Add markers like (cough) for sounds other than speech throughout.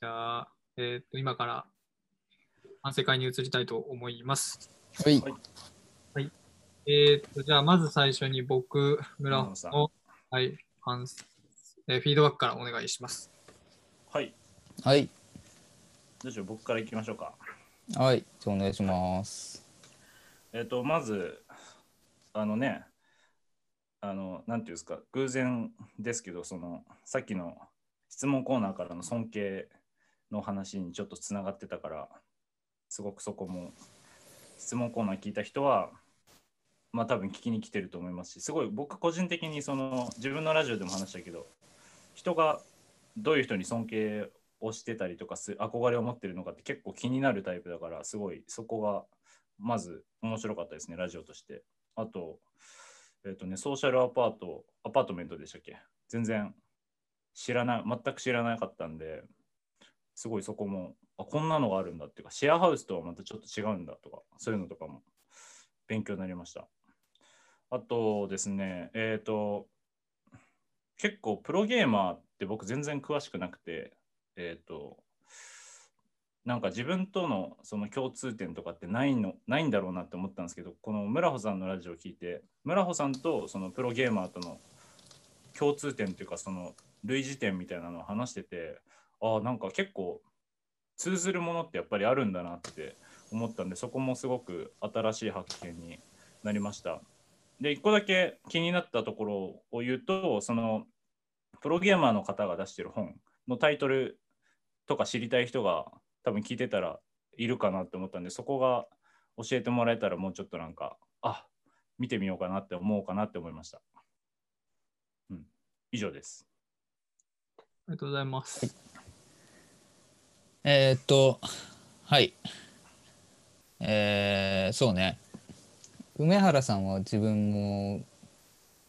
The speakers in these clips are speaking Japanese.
じゃあ、えっ、と、今から反省会に移りたいと思います。はい。はい。えっ、と、じゃあ、まず最初に僕、村村野さんの、はい、反省えーフィードバックからお願いします。はい。はい。どうしよう、僕からいきましょうか。はい。じゃあお願いします。えっ、と、まず、あのね、あの、なんていうんですか、偶然ですけど、その、さっきの質問コーナーからの尊敬の話にちょっとつながってたから、すごくそこも、質問コーナー聞いた人は、まあ多分聞きに来てると思いますし、すごい僕個人的にその自分のラジオでも話したけど、人がどういう人に尊敬をしてたりとかす憧れを持ってるのかって結構気になるタイプだからすごいそこがまず面白かったですねラジオとして。あとえっ、とねソーシャルアパートアパートメントでしたっけ？全然知らない全く知らなかったんですごいそこもあこんなのがあるんだっていうかシェアハウスとはまたちょっと違うんだとかそういうのとかも勉強になりました。あとですねえっ、と結構プロゲーマーって僕全然詳しくなくてえっ、となんか自分とのその共通点とかってないのないんだろうなって思ったんですけどこの村穂さんのラジオを聞いて村穂さんとそのプロゲーマーとの共通点というかその類似点みたいなのを話しててああなんか結構通ずるものってやっぱりあるんだなって思ったんでそこもすごく新しい発見になりました。で一個だけ気になったところを言うとそのプロゲーマーの方が出してる本のタイトルとか知りたい人が多分聞いてたらいるかなって思ったんでそこが教えてもらえたらもうちょっとなんかあ見てみようかなって思おうかなって思いました。うん、以上です。ありがとうございます。えーっと、はい。えー、そうね。梅原さんは自分も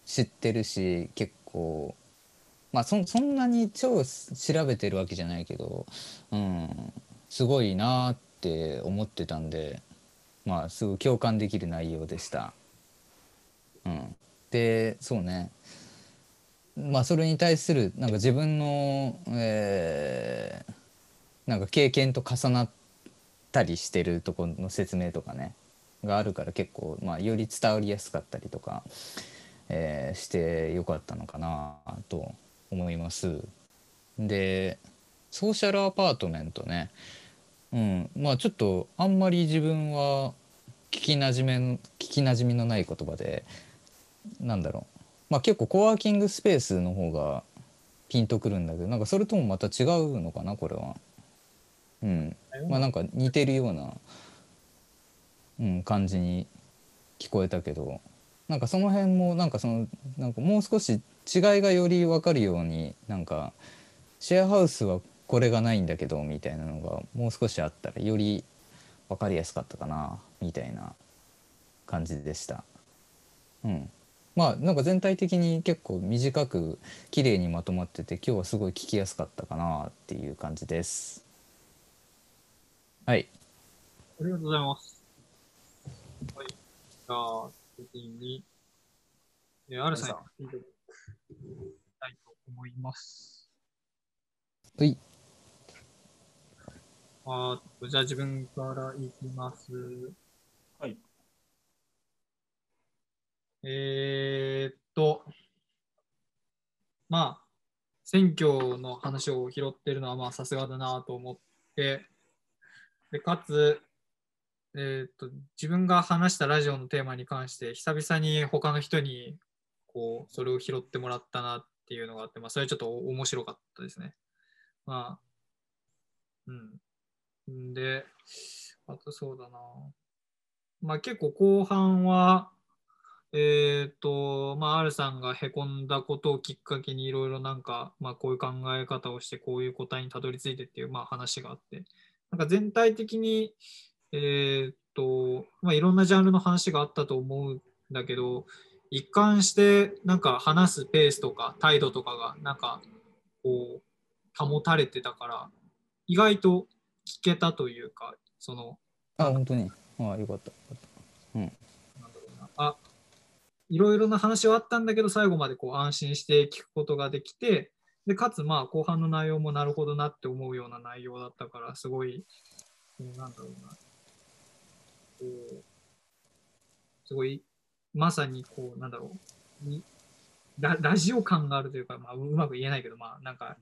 知ってるし、結構、まあそそんなに超調べてるわけじゃないけど、うん、すごいなって思ってたんで、まあすごい共感できる内容でした。うん、で、そうね。まあそれに対するなんか自分の、えーなんか経験と重なったりしてるとこの説明とかねがあるから結構、まあ、より伝わりやすかったりとか、えーしてよかったのかなと思います。でソーシャルアパートメントねうんまあちょっとあんまり自分は聞きなじめ聞きなじみのない言葉でなんだろうまあ結構コワーキングスペースの方がピンとくるんだけどなんかそれともまた違うのかなこれは。うん、まあなんか似てるような、うん、感じに聞こえたけどなんかその辺もなんかそのなんかもう少し違いがより分かるようになんかシェアハウスはこれがないんだけどみたいなのがもう少しあったらより分かりやすかったかなみたいな感じでした。うんまあなんか全体的に結構短く綺麗にまとまってて今日はすごい聞きやすかったかなっていう感じです。はい。ありがとうございます。はい。じゃあ、次に、えー、アルさんにフィードバックしたいと思います。はい。あーじゃあ自分からいきます。はい。えーっと、まあ、選挙の話を拾ってるのはまあさすがだなと思って、でかつ、えーっと、自分が話したラジオのテーマに関して、久々に他の人にこうそれを拾ってもらったなっていうのがあって、まあ、それはちょっと面白かったですね。まあ、うん。で、あとそうだな。まあ結構後半は、えっ、と、まあ、R さんがへこんだことをきっかけにいろいろなんか、まあ、こういう考え方をして、こういう答えにたどり着いてっていう、まあ、話があって、なんか全体的に、えっ、と、まあ、いろんなジャンルの話があったと思うんだけど、一貫して、なんか話すペースとか態度とかが、なんか、こう、保たれてたから、意外と聞けたというか、その、あ、本当に。あ、よかった。なんだろうなあいろいろな話はあったんだけど最後までこう安心して聞くことができてで、かつ、まあ、後半の内容もなるほどなって思うような内容だったから、すごい、うんなんだろうな。こう、すごい、まさにこう、なんだろう。にララジオ感があるというか、まあ、ううまく言えないけど、まあ、なんか、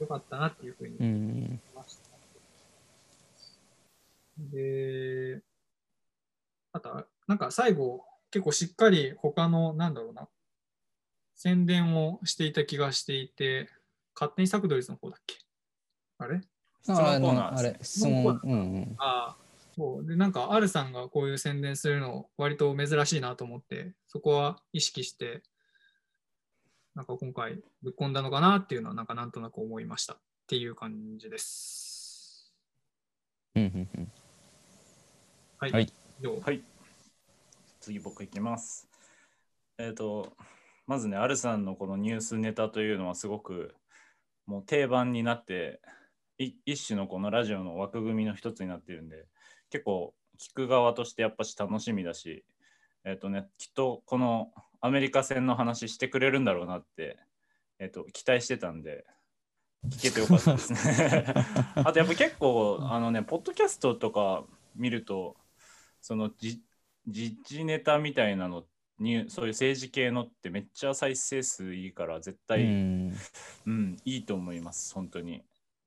よかったなっていうふうにうん。ました。で、あとは、なんか最後、結構しっかり他の、なんだろうな、宣伝をしていた気がしていて、勝手にサクドリスの方だっけ？あれ？質問コあーナーのあれ、質問。うんうん。ああ、そう。で、なんか、アルさんがこういう宣伝するの、割と珍しいなと思って、そこは意識して、なんか今回ぶっ込んだのかなっていうのは、なんかなんとなく思いましたっていう感じです。うんうんうん。はい。はいはい。次僕いきます。えっ、と、まずね、アルさんのこのニュースネタというのはすごくもう定番になって、い一種のこのラジオの枠組みの一つになってるんで、結構聞く側としてやっぱし楽しみだし、えっ、とね、きっとこのアメリカ戦の話してくれるんだろうなって、えっ、と、期待してたんで、聞けてよかったですね。(laughs) あとやっぱ結構、あのね、ポッドキャストとか見ると、そのじ時事ネタみたいなのにそういう政治系のってめっちゃ再生数いいから絶う対、ん。うんいいと思います本当に。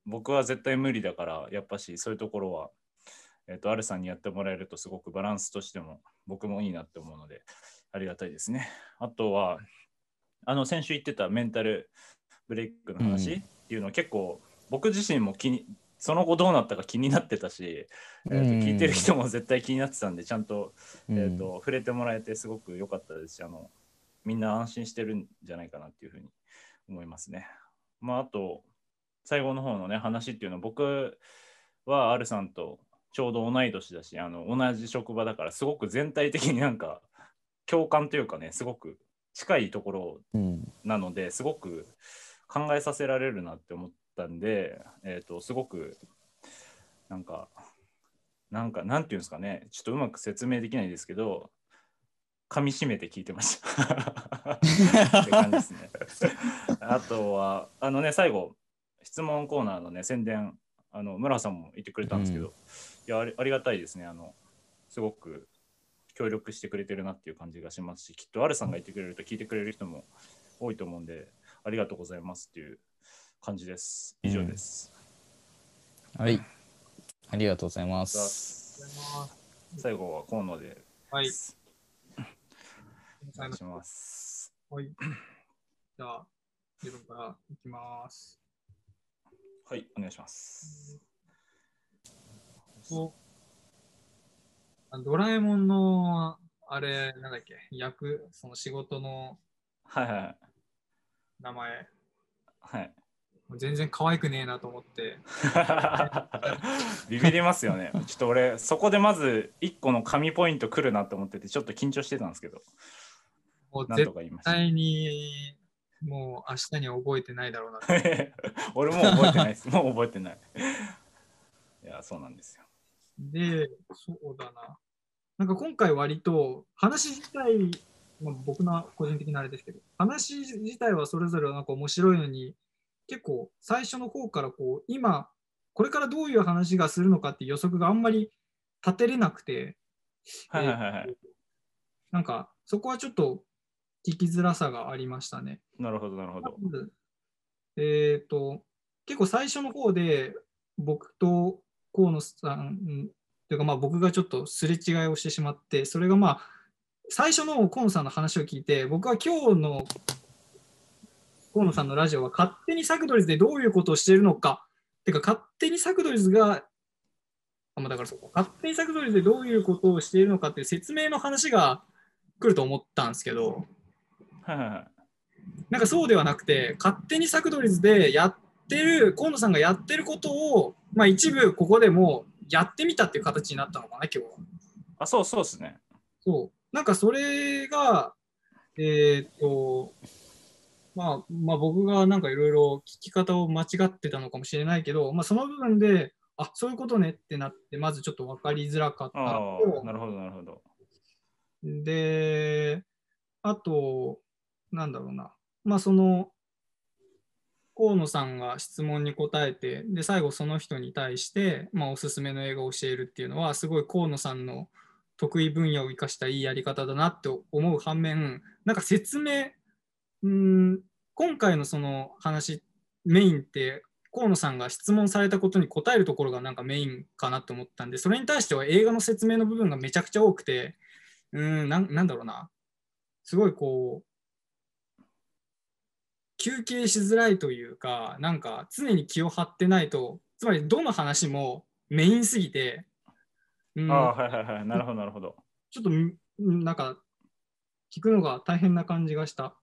僕は絶対無理だからやっぱしそういうところはえっ、とアルさんにやってもらえるとすごくバランスとしても僕もいいなって思うのでありがたいですね。あとはあの先週言ってたメンタルブレイクの話うん。っていうのは結構僕自身も気にその後どうなったか気になってたし、えーとうん聞いてる人も絶対気になってたんでちゃんとうんえー、と触れてもらえてすごく良かったですしあのみんな安心してるんじゃないかなっていうふうに思いますね。まあ、あと最後の方のね話っていうのは僕は R さんとちょうど同い年だしあの同じ職場だからすごく全体的になんか共感というかねすごく近いところうん。なのですごく考えさせられるなって思ったんで、えー、とすごくなんかなんかなんていうんですかね。ちょっとうまく説明できないですけど噛みしめて聞いてました。って感じですね。あとはあのね最後質問コーナーのね宣伝あの村さんも言ってくれたんですけど、うん。いやありがたいですね。あのすごく協力してくれてるなっていう感じがしますしきっとアルさんが言ってくれると聞いてくれる人も多いと思うんでありがとうございますっていう感じです。以上です、はい。ありがとうございまさす。ありがとうございます。最後は河野ではい。お願いします。はい。じゃあ、自分からいきます。はいお願いします。ドラえもんの、あれ、なんだっけ、役、その仕事のはいはい。名前、はい全然可愛くねえなと思って、(laughs) ビビりますよね。ちょっと俺、そこでまず1個の神ポイント来るなと思ってて、ちょっと緊張してたんですけど、もう絶。対に、もう明日には覚えてないだろうなと。(laughs) 俺もう覚えてないです。もう覚えてない。いや、そうなんですよ。で、そうだな。なんか今回割と話自体、まあ、僕の個人的なあれですけど、話自体はそれぞれなんか面白いのに、結構最初の方からこう、今、これからどういう話がするのかっていう予測があんまり立てれなくて、はいはいはいはなんかそこはちょっと聞きづらさがありましたね。なるほど、なるほど。えっ、と、結構最初の方で僕と河野さんというかまあ僕がちょっとすれ違いをしてしまって、それがまあ、最初の河野さんの話を聞いて、僕は今日の河野さんのラジオは勝手にサクドリズでどういうことをしているのか、てか勝手にサクドリズが、あまあだからそうか勝手にサクドリズでどういうことをしているのかっていう説明の話が来ると思ったんですけど。なんかそうではなくて、勝手にサクドリズでやってる、河野さんがやってることを、まあ一部ここでもやってみたっていう形になったのかな、今日は。あ、そうそうですね。そう。なんかそれが、えーっと、まあ、まあ僕がなんかいろいろ聞き方を間違ってたのかもしれないけど、まあその部分で、あ、そういうことねってなって、まずちょっと分かりづらかったなるほど、なるほど。で、あと、なんだろうな。まあ、その、河野さんが質問に答えて、で、最後その人に対して、まあ、おすすめの映画を教えるっていうのは、すごい河野さんの得意分野を生かしたいいやり方だなって思う反面、なんか説明、うーん、今回のその話、メインって、河野さんが質問されたことに答えるところがなんかメインかなと思ったんで、それに対しては映画の説明の部分がめちゃくちゃ多くて、うーん、なんなんだろうな、すごいこう、休憩しづらいというか、なんか常に気を張ってないと、つまりどの話もメインすぎて、うん、ああ、はいはいはい。なるほど、なるほど。ちょっとんなんか聞くのが大変な感じがした。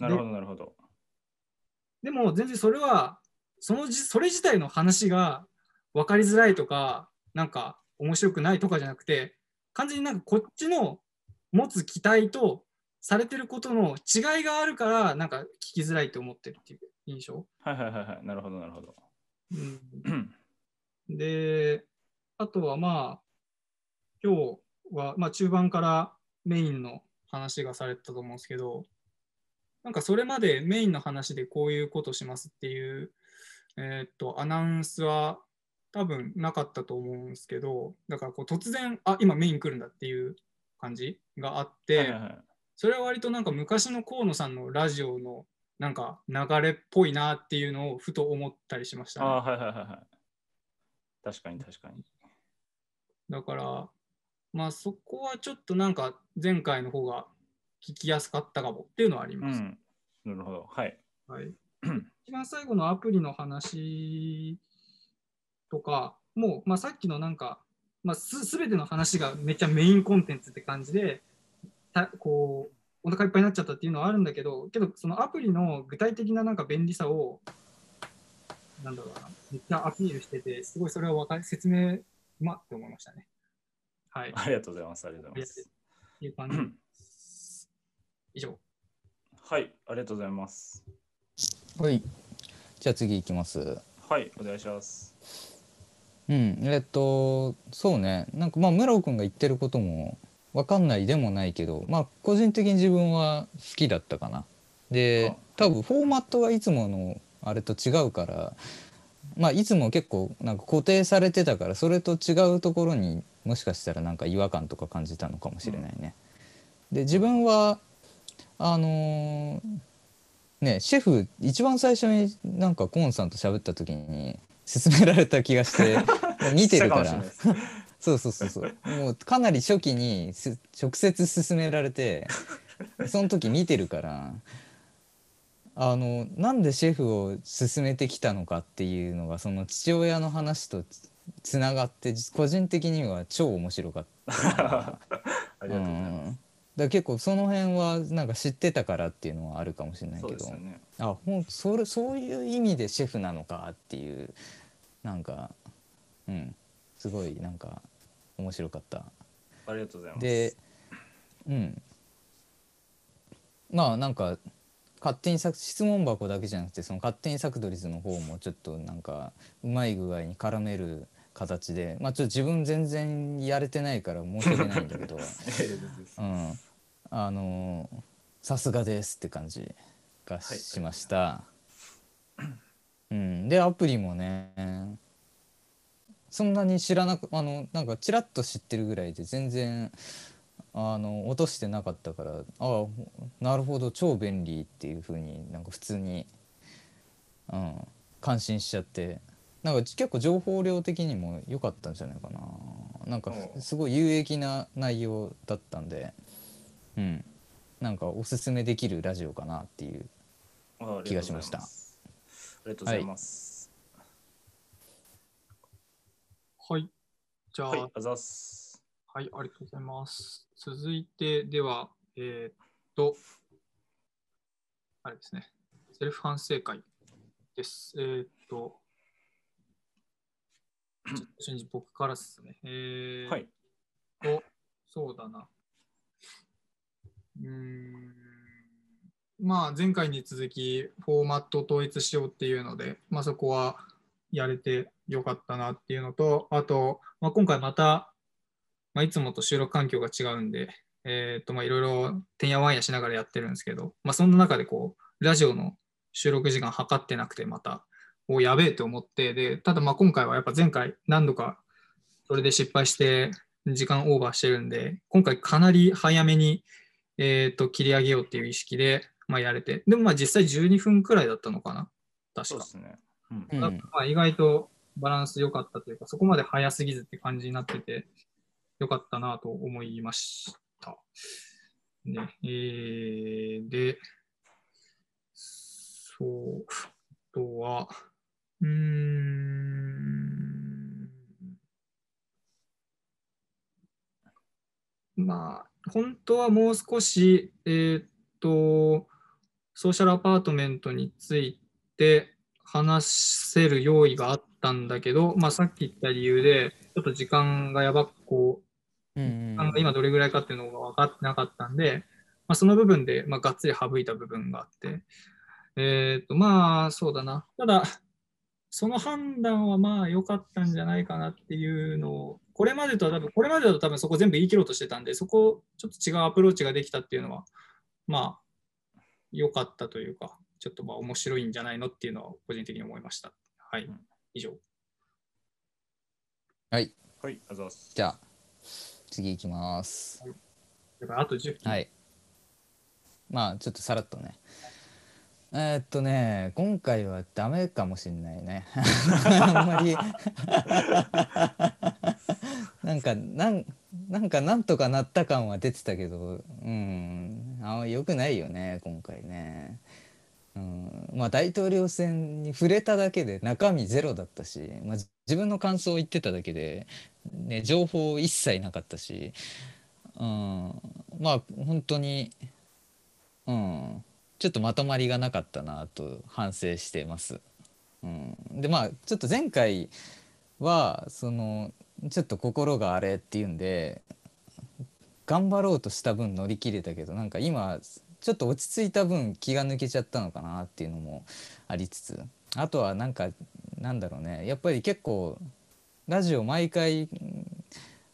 なるほど、なるほど。でも全然それはそのじそれ自体の話が分かりづらいとかなんか面白くないとかじゃなくて完全になんかこっちの持つ期待とされてることの違いがあるからなんか聞きづらいと思ってるっていう印象。はいはいはいはい。なるほど、なるほど。うんで、あとはまあ、今日は、まあ、中盤からメインの話がされてたと思うんですけど、なんかそれまでメインの話でこういうことしますっていう、えーっと、アナウンスは多分なかったと思うんですけど、だからこう突然、あ、今メイン来るんだっていう感じがあって、はいはいはいそれは割となんか昔の河野さんのラジオのなんか流れっぽいなっていうのをふと思ったりしました、ね。ああ、はいはいはいはい。確かに確かに。だから、まあそこはちょっとなんか前回の方が聞きやすかったかもっていうのはあります。うん。なるほど。はい。はい、(clears throat) 一番最後のアプリの話とか、もう、まあ、さっきのなんか、まあ、すすべての話がめっちゃメインコンテンツって感じで、たこう、お腹いっぱいになっちゃったっていうのはあるんだけど、けど、そのアプリの具体的ななんか便利さを、なんだろうな、めっちゃアピールしてて、すごいそれはわかり説明うまって思いましたね。はい。っありがとうございます。ありがとうございます。ていう感じ。(laughs) 以上。はい。ありがとうございます。はいじゃあ次いきますはい。お願いします。うんえっとそうねなんかまあ村尾くんが言ってることも分かんないでもないけどまあ個人的に自分は好きだったかなで多分フォーマットがいつものあれと違うからまあいつも結構なんか固定されてたからそれと違うところにもしかしたらなんか違和感とか感じたのかもしれないね。で自分はあのーねシェフ一番最初になんかコーンさんと喋った時に勧められた気がして (laughs) 見てるから。そうそうそうそう。もうかなり初期にす直接勧められてその時見てるからあのなんでシェフを勧めてきたのかっていうのがその父親の話とつつながって個人的には超面白かった。(laughs) ありがとうございます。うんだ結構その辺はなんか知ってたからっていうのはあるかもしれないけどね。あほんそれそういう意味でシェフなのかっていうなんかうんすごいなんか面白かった。ありがとうございます。でうんまあなんか勝手に作質問箱だけじゃなくてその勝手に作ドリズの方もちょっとなんかうまい具合に絡める形で。まあちょっと自分全然やれてないから申し訳ないんだけど。(laughs) うん。あのさすがですって感じがはいしました。うん、でアプリもねそんなに知らなくあのなんかちらっと知ってるぐらいで全然あの落としてなかったからああなるほど超便利っていう風になんか普通に、うん、感心しちゃってなんか結構情報量的にも良かったんじゃないかななんかすごい有益な内容だったんで、うん、なんかおすすめできるラジオかなっていうあ気がしましたありがとうございます。はい。じゃあ、はい、はい、あざっす。ありがとうございます。続いて、では、えーっと、あれですね、セルフ反省会です。えーっと、(clears throat) 僕からですね。えー、はい。と、そうだな。うーん。まあ、前回に続き、フォーマットを統一しようっていうので、まあ、そこはやれてよかったなっていうのと、あと、まあ、今回また、まあ、いつもと収録環境が違うんで、えっ、と、まあ、いろいろてんやわんやしながらやってるんですけど、まあ、そんな中でこう、ラジオの収録時間測ってなくて、また、おやべえと思って、で、ただまあ今回はやっぱ前回何度かそれで失敗して時間オーバーしてるんで、今回かなり早めに、えー、と切り上げようっていう意識で、まあ、やれて、でもまあ実際12分くらいだったのかな、確か。そうですね。うんうんだからまあ意外とバランス良かったというか、そこまで早すぎずって感じになってて、良かったなと思いました。ねえーで、そう、あとは、うーん、まあ、本当はもう少し、えーっと、ソーシャルアパートメントについて話せる用意があったんだけど、まあ、さっき言った理由で、ちょっと時間がやばくこう、うん時間が今どれぐらいかっていうのが分かってなかったんで、まあ、その部分で、まあ、がっつり省いた部分があって、えっと、まあ、そうだな。ただ、その判断はまあ良かったんじゃないかなっていうのを、これまでとは多分、これまでだと多分そこ全部言い切ろうとしてたんで、そこちょっと違うアプローチができたっていうのは、まあ、良かったというか、ちょっとまあ面白いんじゃないのっていうのは個人的に思いました。はいうん。以上。はいはい、ありがとうございます。じゃあ次いきますだからあと10分。はいまあちょっとさらっとねえーっとね今回はダメかもしんないね。(laughs) あんまり。なんかなんなんかなんとかなった感は出てたけどうん。あんま良くないよね今回ね。うん。まあ大統領選に触れただけで中身ゼロだったし、まあ、自分の感想を言ってただけで、ね、情報一切なかったし、うん、まあ本当に、うん、ちょっとまとまりがなかったなと反省してます。うん、でまあちょっと前回はそのちょっと心があれっていうんで頑張ろうとした分乗り切れたけどなんか今ちょっと落ち着いた分気が抜けちゃったのかなっていうのもありつつあとはなんかなんだろうねやっぱり結構ラジオ毎回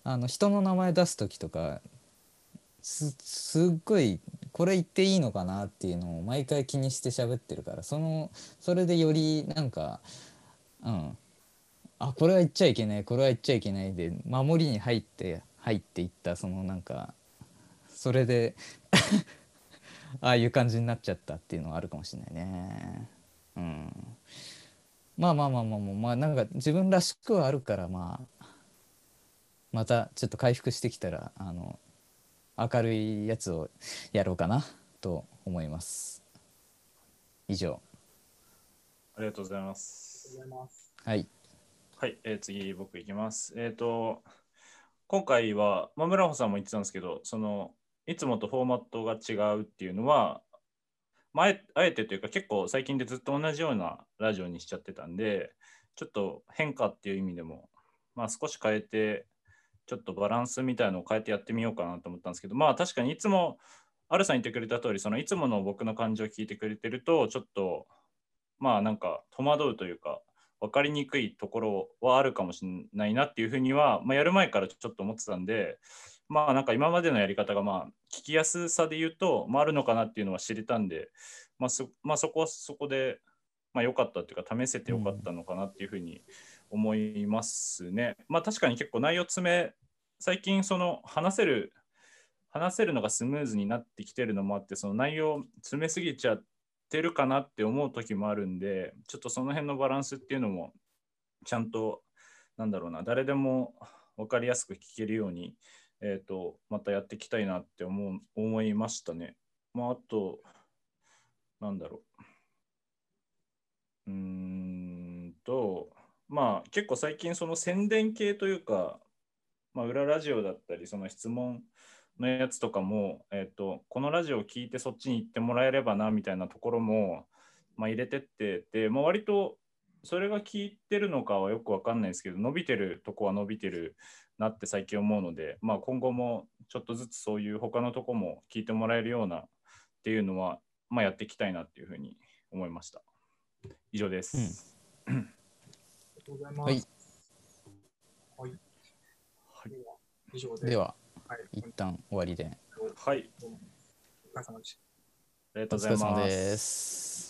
あの人の名前出す時とかすすっごいこれ言っていいのかなっていうのを毎回気にして喋ってるからそのそれでよりなんかうんあこれは言っちゃいけないこれは言っちゃいけないで守りに入って入っていったそのなんかそれで (laughs) ああいう感じになっちゃったっていうのはあるかもしれないね。うん、まあまあまあまあまあ、まあ、なんか自分らしくはあるからまあまたちょっと回復してきたらあの明るいやつをやろうかなと思います。以上ありがとうございます。はいはい、えー次僕いきます。えっ、と、今回は、まあ、村穂さんも言ってたんですけど、その、いつもとフォーマットが違うっていうのは、まあ、あえあえてというか結構最近でずっと同じようなラジオにしちゃってたんで、ちょっと変化っていう意味でも、まあ、少し変えて、ちょっとバランスみたいのを変えてやってみようかなと思ったんですけど、まあ確かにいつも、アルさん言ってくれた通り、そのいつもの僕の感情を聞いてくれてると、ちょっと、まあなんか戸惑うというか、分かりにくいところはあるかもしれないなっていうふうには、まあ、やる前からちょっと思ってたんで、まあなんか今までのやり方がまあ聞きやすさで言うと、まあ、あるのかなっていうのは知れたんで、まあそまあ、そこはそこで、まあ、良かったっていうか試せて良かったのかなっていうふうに思いますね。まあ確かに結構内容詰め最近その話せる話せるのがスムーズになってきてるのもあってその内容詰めすぎちゃってるかなって思う時もあるんでちょっとその辺のバランスっていうのもちゃんとなんだろうな誰でも分かりやすく聞けるように、えー、とまたやっていきたいなって思う思いましたね。まあ、あとなんだろううーんとまあ結構最近その宣伝系というか、まあ、裏ラジオだったりその質問のやつとかも、えー、とこのラジオを聞いてそっちに行ってもらえればなみたいなところも、まあ、入れてってで、まあ、割とそれが効いてるのかはよくわかんないですけど伸びてるとこは伸びてるなって最近思うので、まあ、今後もちょっとずつそういう他のとこも聞いてもらえるようなっていうのは、まあ、やっていきたいなっていうふうに思いました。以上です。ありがとうございます。はいはい。はいでは以上で。でははい、一旦終わりではい、お疲れ様でした。ありがとおうございます。疲れ様です。